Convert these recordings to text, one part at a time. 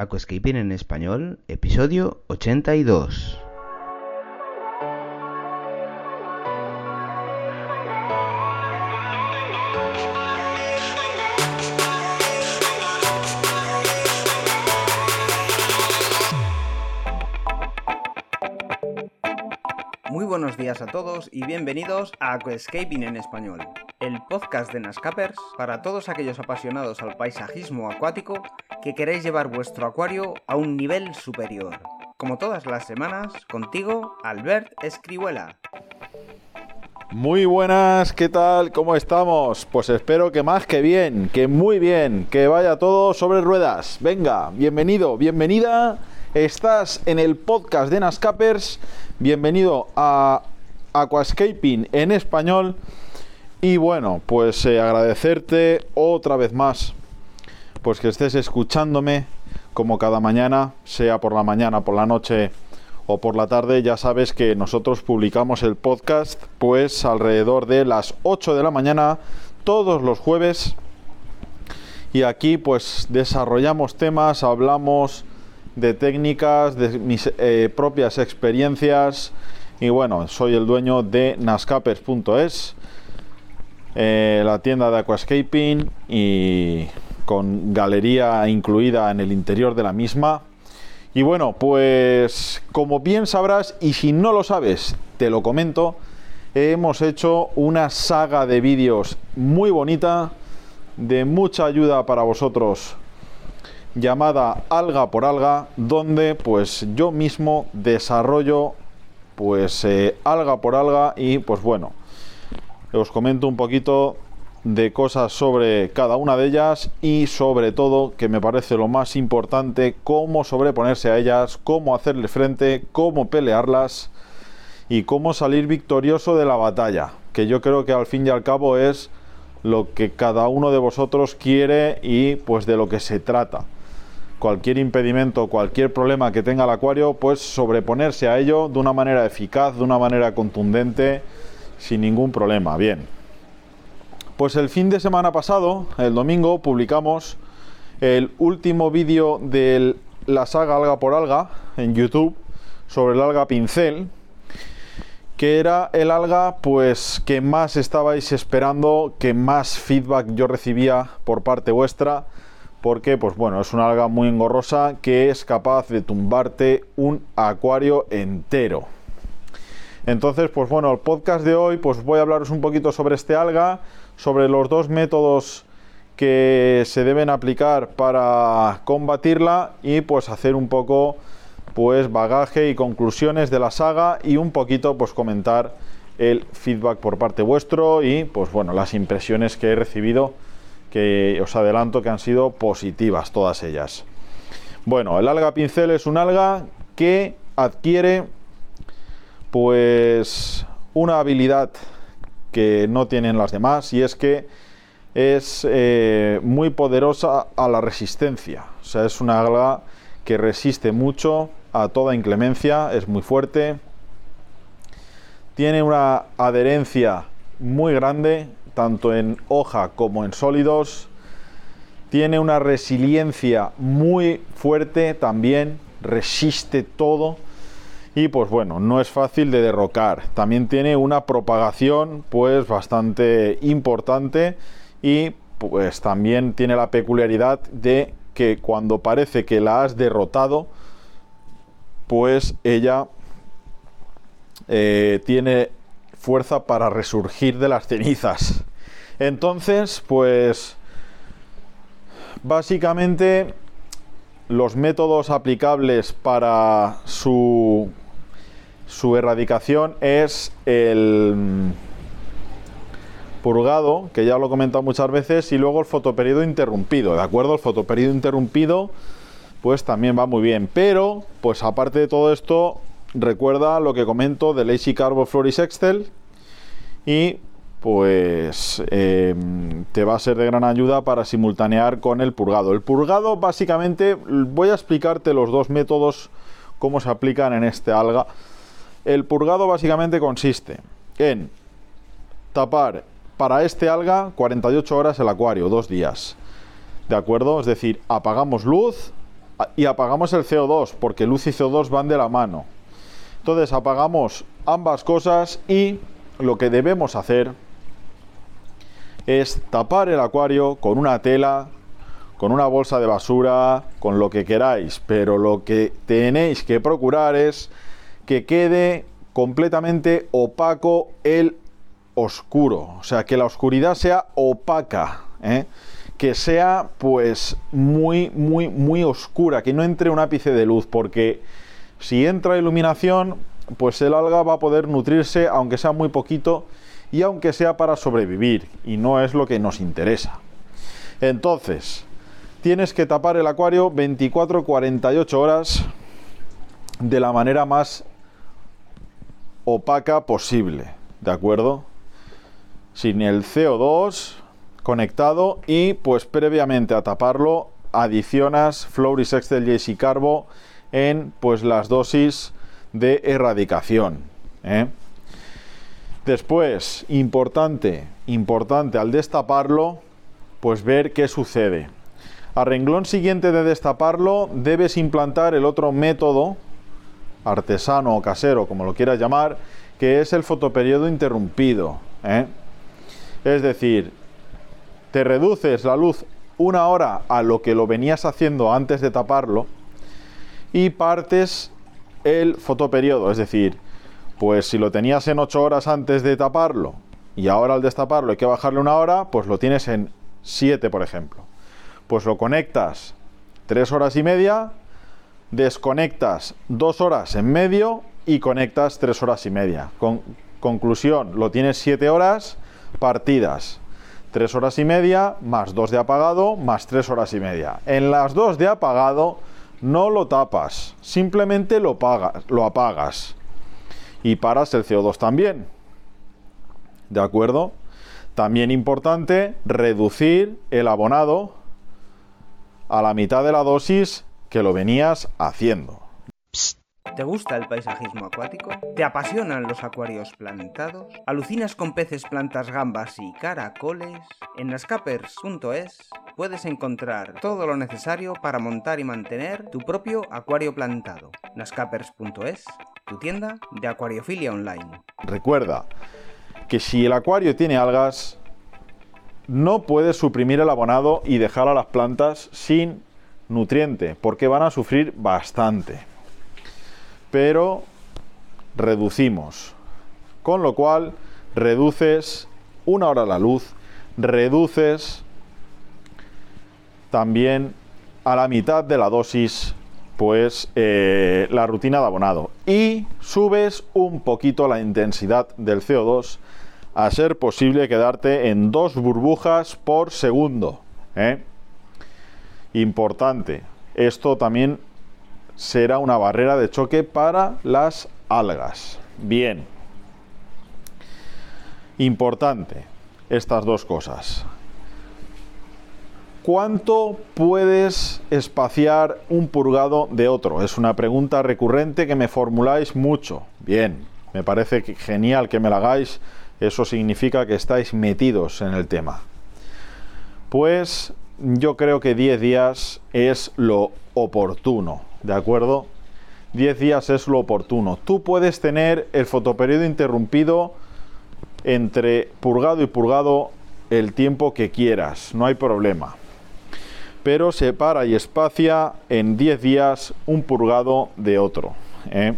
Aquascaping en español, episodio 82. Muy buenos días a todos y bienvenidos a Aquascaping en español, el podcast de Nascapers para todos aquellos apasionados al paisajismo acuático que queréis llevar vuestro acuario a un nivel superior. Como todas las semanas, contigo, Albert Escribuela. Muy buenas, ¿qué tal? ¿Cómo estamos? Pues espero que más que bien, que muy bien, que vaya todo sobre ruedas. Venga, bienvenido, bienvenida. Estás en el podcast de Nascapers. Bienvenido a Aquascaping en español. Y bueno, pues eh, agradecerte otra vez más pues que estés escuchándome como cada mañana, sea por la mañana, por la noche o por la tarde, ya sabes que nosotros publicamos el podcast pues alrededor de las 8 de la mañana todos los jueves. Y aquí pues desarrollamos temas, hablamos de técnicas, de mis eh, propias experiencias. Y bueno, soy el dueño de nascapers.es, eh, la tienda de aquascaping y con galería incluida en el interior de la misma. Y bueno, pues como bien sabrás, y si no lo sabes, te lo comento, hemos hecho una saga de vídeos muy bonita, de mucha ayuda para vosotros, llamada Alga por Alga, donde pues yo mismo desarrollo pues eh, alga por alga y pues bueno, os comento un poquito de cosas sobre cada una de ellas y sobre todo, que me parece lo más importante, cómo sobreponerse a ellas, cómo hacerle frente, cómo pelearlas y cómo salir victorioso de la batalla, que yo creo que al fin y al cabo es lo que cada uno de vosotros quiere y pues de lo que se trata. Cualquier impedimento, cualquier problema que tenga el acuario, pues sobreponerse a ello de una manera eficaz, de una manera contundente, sin ningún problema. Bien, pues el fin de semana pasado, el domingo, publicamos el último vídeo de la saga Alga por Alga en YouTube sobre el alga pincel, que era el alga pues que más estabais esperando, que más feedback yo recibía por parte vuestra, porque pues bueno, es una alga muy engorrosa que es capaz de tumbarte un acuario entero. Entonces, pues bueno, el podcast de hoy pues voy a hablaros un poquito sobre este alga, sobre los dos métodos que se deben aplicar para combatirla y pues hacer un poco pues bagaje y conclusiones de la saga y un poquito pues comentar el feedback por parte vuestro y pues bueno las impresiones que he recibido que os adelanto que han sido positivas todas ellas. Bueno, el alga pincel es un alga que adquiere pues una habilidad que no tienen las demás y es que es eh, muy poderosa a la resistencia. O sea, es una alga que resiste mucho a toda inclemencia, es muy fuerte, tiene una adherencia muy grande, tanto en hoja como en sólidos, tiene una resiliencia muy fuerte también, resiste todo y pues bueno, no es fácil de derrocar. También tiene una propagación pues bastante importante y pues también tiene la peculiaridad de que cuando parece que la has derrotado, pues ella eh, tiene fuerza para resurgir de las cenizas. Entonces, pues básicamente los métodos aplicables para su su erradicación es el mm, purgado, que ya lo he comentado muchas veces, y luego el fotoperiodo interrumpido, ¿de acuerdo? El fotoperiodo interrumpido, pues también va muy bien. Pero, pues aparte de todo esto, recuerda lo que comento de Lazy Carbo Floris Excel y pues em, te va a ser de gran ayuda para simultanear con el purgado. El purgado básicamente voy a explicarte los dos métodos cómo se aplican en este alga el purgado básicamente consiste en tapar para este alga 48 horas el acuario, dos días. ¿De acuerdo? Es decir, apagamos luz, y apagamos el CO2, porque luz y CO2 van de la mano. Entonces apagamos ambas cosas y lo que debemos hacer es tapar el acuario con una tela, con una bolsa de basura, con lo que queráis, pero lo que tenéis que procurar es que quede completamente opaco el oscuro, o sea, que la oscuridad sea opaca, ¿eh? que sea pues muy, muy, muy oscura, que no entre un ápice de luz, porque si entra iluminación, pues el alga va a poder nutrirse, aunque sea muy poquito, y aunque sea para sobrevivir, y no es lo que nos interesa. Entonces, tienes que tapar el acuario 24-48 horas de la manera más opaca posible, ¿de acuerdo? Sin el CO2 conectado y pues previamente a taparlo adicionas Floris Excel y Carbo en pues las dosis de erradicación. ¿eh? Después, importante, importante al destaparlo, pues ver qué sucede. A renglón siguiente de destaparlo, debes implantar el otro método, artesano o casero, como lo quieras llamar, que es el fotoperiodo interrumpido. ¿eh? Es decir, te reduces la luz una hora a lo que lo venías haciendo antes de taparlo y partes el fotoperiodo, es decir, pues si lo tenías en 8 horas antes de taparlo y ahora al destaparlo hay que bajarle una hora, pues lo tienes en 7, por ejemplo. Pues lo conectas 3 horas y media, desconectas 2 horas en medio y conectas 3 horas y media. Con conclusión, lo tienes 7 horas partidas. 3 horas y media más 2 de apagado más 3 horas y media. En las 2 de apagado no lo tapas, simplemente lo, lo apagas y paras el CO2 también. ¿De acuerdo? También importante reducir el abonado a la mitad de la dosis que lo venías haciendo. ¿Te gusta el paisajismo acuático? ¿Te apasionan los acuarios plantados? ¿Alucinas con peces, plantas, gambas y caracoles? En nascapers.es puedes encontrar todo lo necesario para montar y mantener tu propio acuario plantado. nascapers.es, tu tienda de acuariofilia online. Recuerda que si el acuario tiene algas, no puedes suprimir el abonado y dejar a las plantas sin nutriente, porque van a sufrir bastante pero reducimos. Con lo cual, reduces una hora la luz, reduces también a la mitad de la dosis pues eh, la rutina de abonado y subes un poquito la intensidad del CO2 a ser posible quedarte en dos burbujas por segundo. ¿eh? Importante. Esto también será una barrera de choque para las algas. Bien. Importante estas dos cosas. ¿Cuánto puedes espaciar un purgado de otro? Es una pregunta recurrente que me formuláis mucho. Bien, me parece genial que me la hagáis. Eso significa que estáis metidos en el tema. Pues yo creo que 10 días es lo oportuno. ¿de acuerdo? 10 días es lo oportuno. Tú puedes tener el fotoperiodo interrumpido entre purgado y purgado el tiempo que quieras, no hay problema. Pero separa y espacia en 10 días un purgado de otro. ¿eh?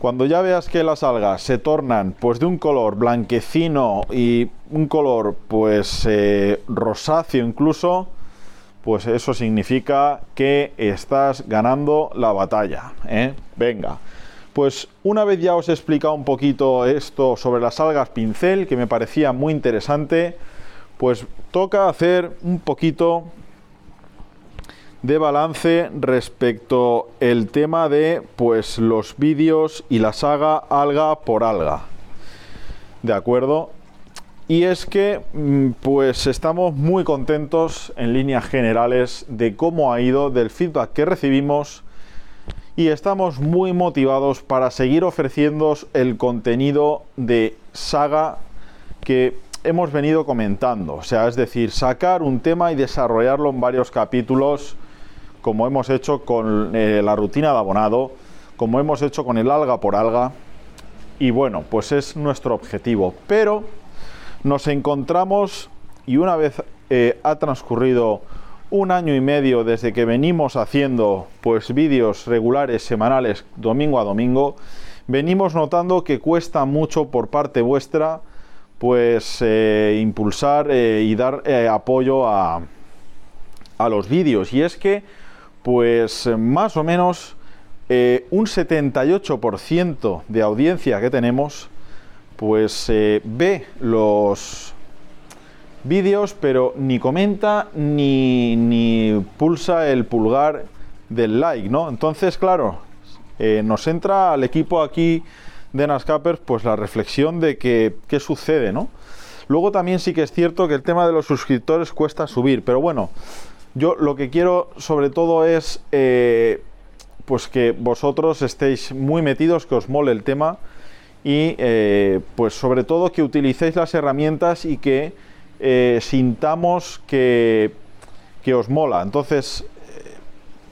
Cuando ya veas que las algas se tornan pues de un color blanquecino y un color pues eh, rosáceo incluso, pues eso significa que estás ganando la batalla. ¿eh? Venga. Pues una vez ya os he explicado un poquito esto sobre las algas pincel, que me parecía muy interesante, pues toca hacer un poquito de balance respecto el tema de pues los vídeos y la saga alga por alga. ¿De acuerdo? Y es que mm, pues estamos muy contentos en líneas generales de cómo ha ido, del feedback que recibimos y estamos muy motivados para seguir ofreciendo el contenido de saga que hemos venido comentando. O sea, es decir, sacar un tema y desarrollarlo en varios capítulos como hemos hecho con eh, la rutina de abonado, como hemos hecho con el alga por alga. Y bueno, pues es nuestro objetivo. Pero nos encontramos y una vez eh, ha transcurrido un año y medio desde que venimos haciendo pues vídeos regulares semanales domingo a domingo, venimos notando que cuesta mucho por parte vuestra pues eh, impulsar y dar apoyo a, a los vídeos. Y es que pues más o menos un 78% de audiencia que tenemos pues ve los vídeos, pero ni comenta ni, ni, pulsa el pulgar del like, ¿no? Entonces, claro, eh, nos entra al equipo aquí de Nascapers pues la reflexión de que qué sucede, ¿no? Luego también sí que es cierto que el tema de los suscriptores cuesta subir, pero bueno, yo lo que quiero sobre todo es eh, pues que vosotros estéis muy metidos, que os mole el tema y eh, pues sobre todo que utilicéis las herramientas y que eh, sintamos que, que, os mola. Entonces,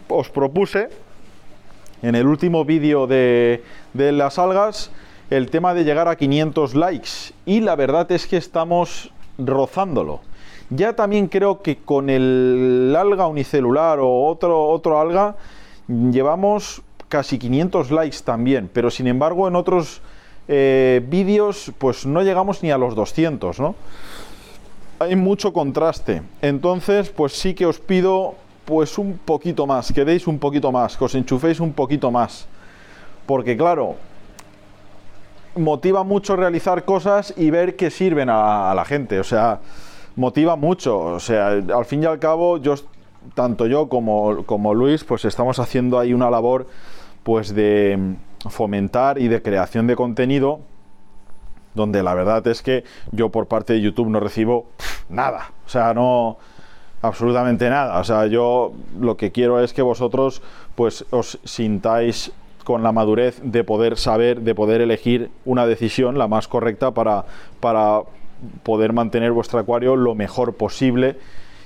os propuse en el último vídeo de, de las algas el tema de llegar a 500 likes y la verdad es que estamos rozándolo. Ya también creo que con el alga unicelular o otro, otro alga llevamos casi 500 likes también, pero sin embargo en otros eh, vídeos pues no llegamos ni a los 200, ¿no? hay mucho contraste. Entonces, pues sí que os pido pues un poquito más, que deis un poquito más, que os enchuféis un poquito más. Porque claro, motiva mucho realizar cosas y ver que sirven a, la gente. O sea, motiva mucho. O sea, al fin y al cabo, yo, tanto yo como, como Luis, pues estamos haciendo ahí una labor pues de fomentar y de creación de contenido donde la verdad es que yo por parte de YouTube no recibo nada, o sea, no absolutamente nada, o sea, yo lo que quiero es que vosotros pues os sintáis con la madurez de poder saber, de poder elegir una decisión la más correcta para, para poder mantener vuestro acuario lo mejor posible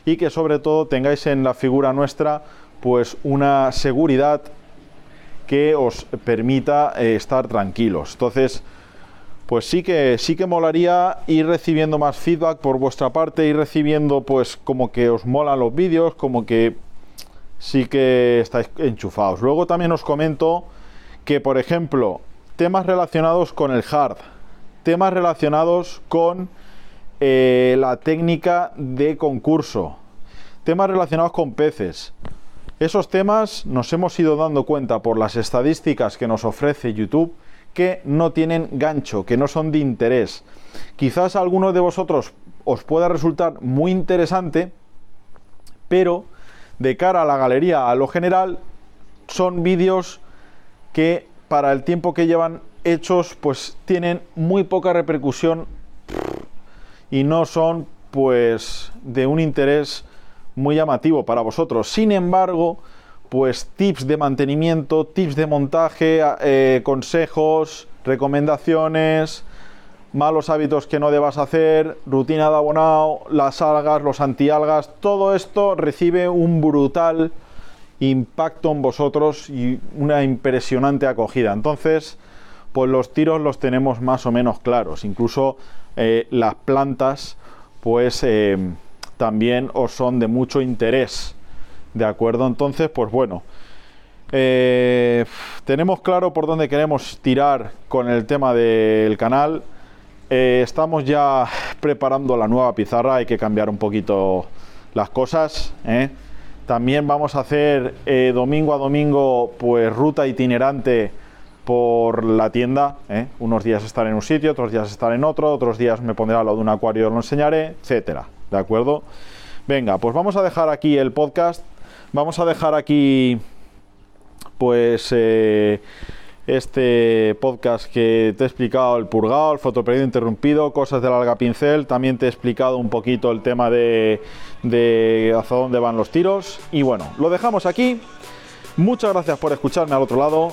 y que sobre todo tengáis en la figura nuestra pues una seguridad que os permita eh, estar tranquilos. Entonces, pues sí que sí que molaría ir recibiendo más feedback por vuestra parte, ir recibiendo pues como que os molan los vídeos, como que sí que estáis enchufados. Luego también os comento que, por ejemplo, temas relacionados con el hard, temas relacionados con eh, la técnica de concurso, temas relacionados con peces. Esos temas nos hemos ido dando cuenta por las estadísticas que nos ofrece YouTube que no tienen gancho, que no son de interés. Quizás a alguno de vosotros os pueda resultar muy interesante, pero de cara a la galería, a lo general, son vídeos que para el tiempo que llevan hechos, pues tienen muy poca repercusión y no son pues de un interés muy llamativo para vosotros. Sin embargo, pues tips de mantenimiento, tips de montaje, eh, consejos, recomendaciones, malos hábitos que no debas hacer, rutina de abonado, las algas, los antialgas, todo esto recibe un brutal impacto en vosotros y una impresionante acogida. Entonces, pues los tiros los tenemos más o menos claros. Incluso eh, las plantas, pues eh, también os son de mucho interés. ¿De acuerdo? Entonces, pues bueno. Eh, tenemos claro por dónde queremos tirar con el tema del canal. Estamos ya preparando la nueva pizarra, hay que cambiar un poquito las cosas. También vamos a hacer domingo a domingo, pues ruta itinerante por la tienda. Unos días estar en un sitio, otros días estar en otro, otros días me pondré a lo de un acuario, lo enseñaré, etcétera. ¿De acuerdo? Venga, pues vamos a dejar aquí el podcast Vamos a dejar aquí, pues, eh, este podcast que te he explicado, el purgado, el fotoperiodo interrumpido, cosas del alga pincel. También te he explicado un poquito el tema de, de hacia dónde van los tiros. Y bueno, lo dejamos aquí. Muchas gracias por escucharme al otro lado.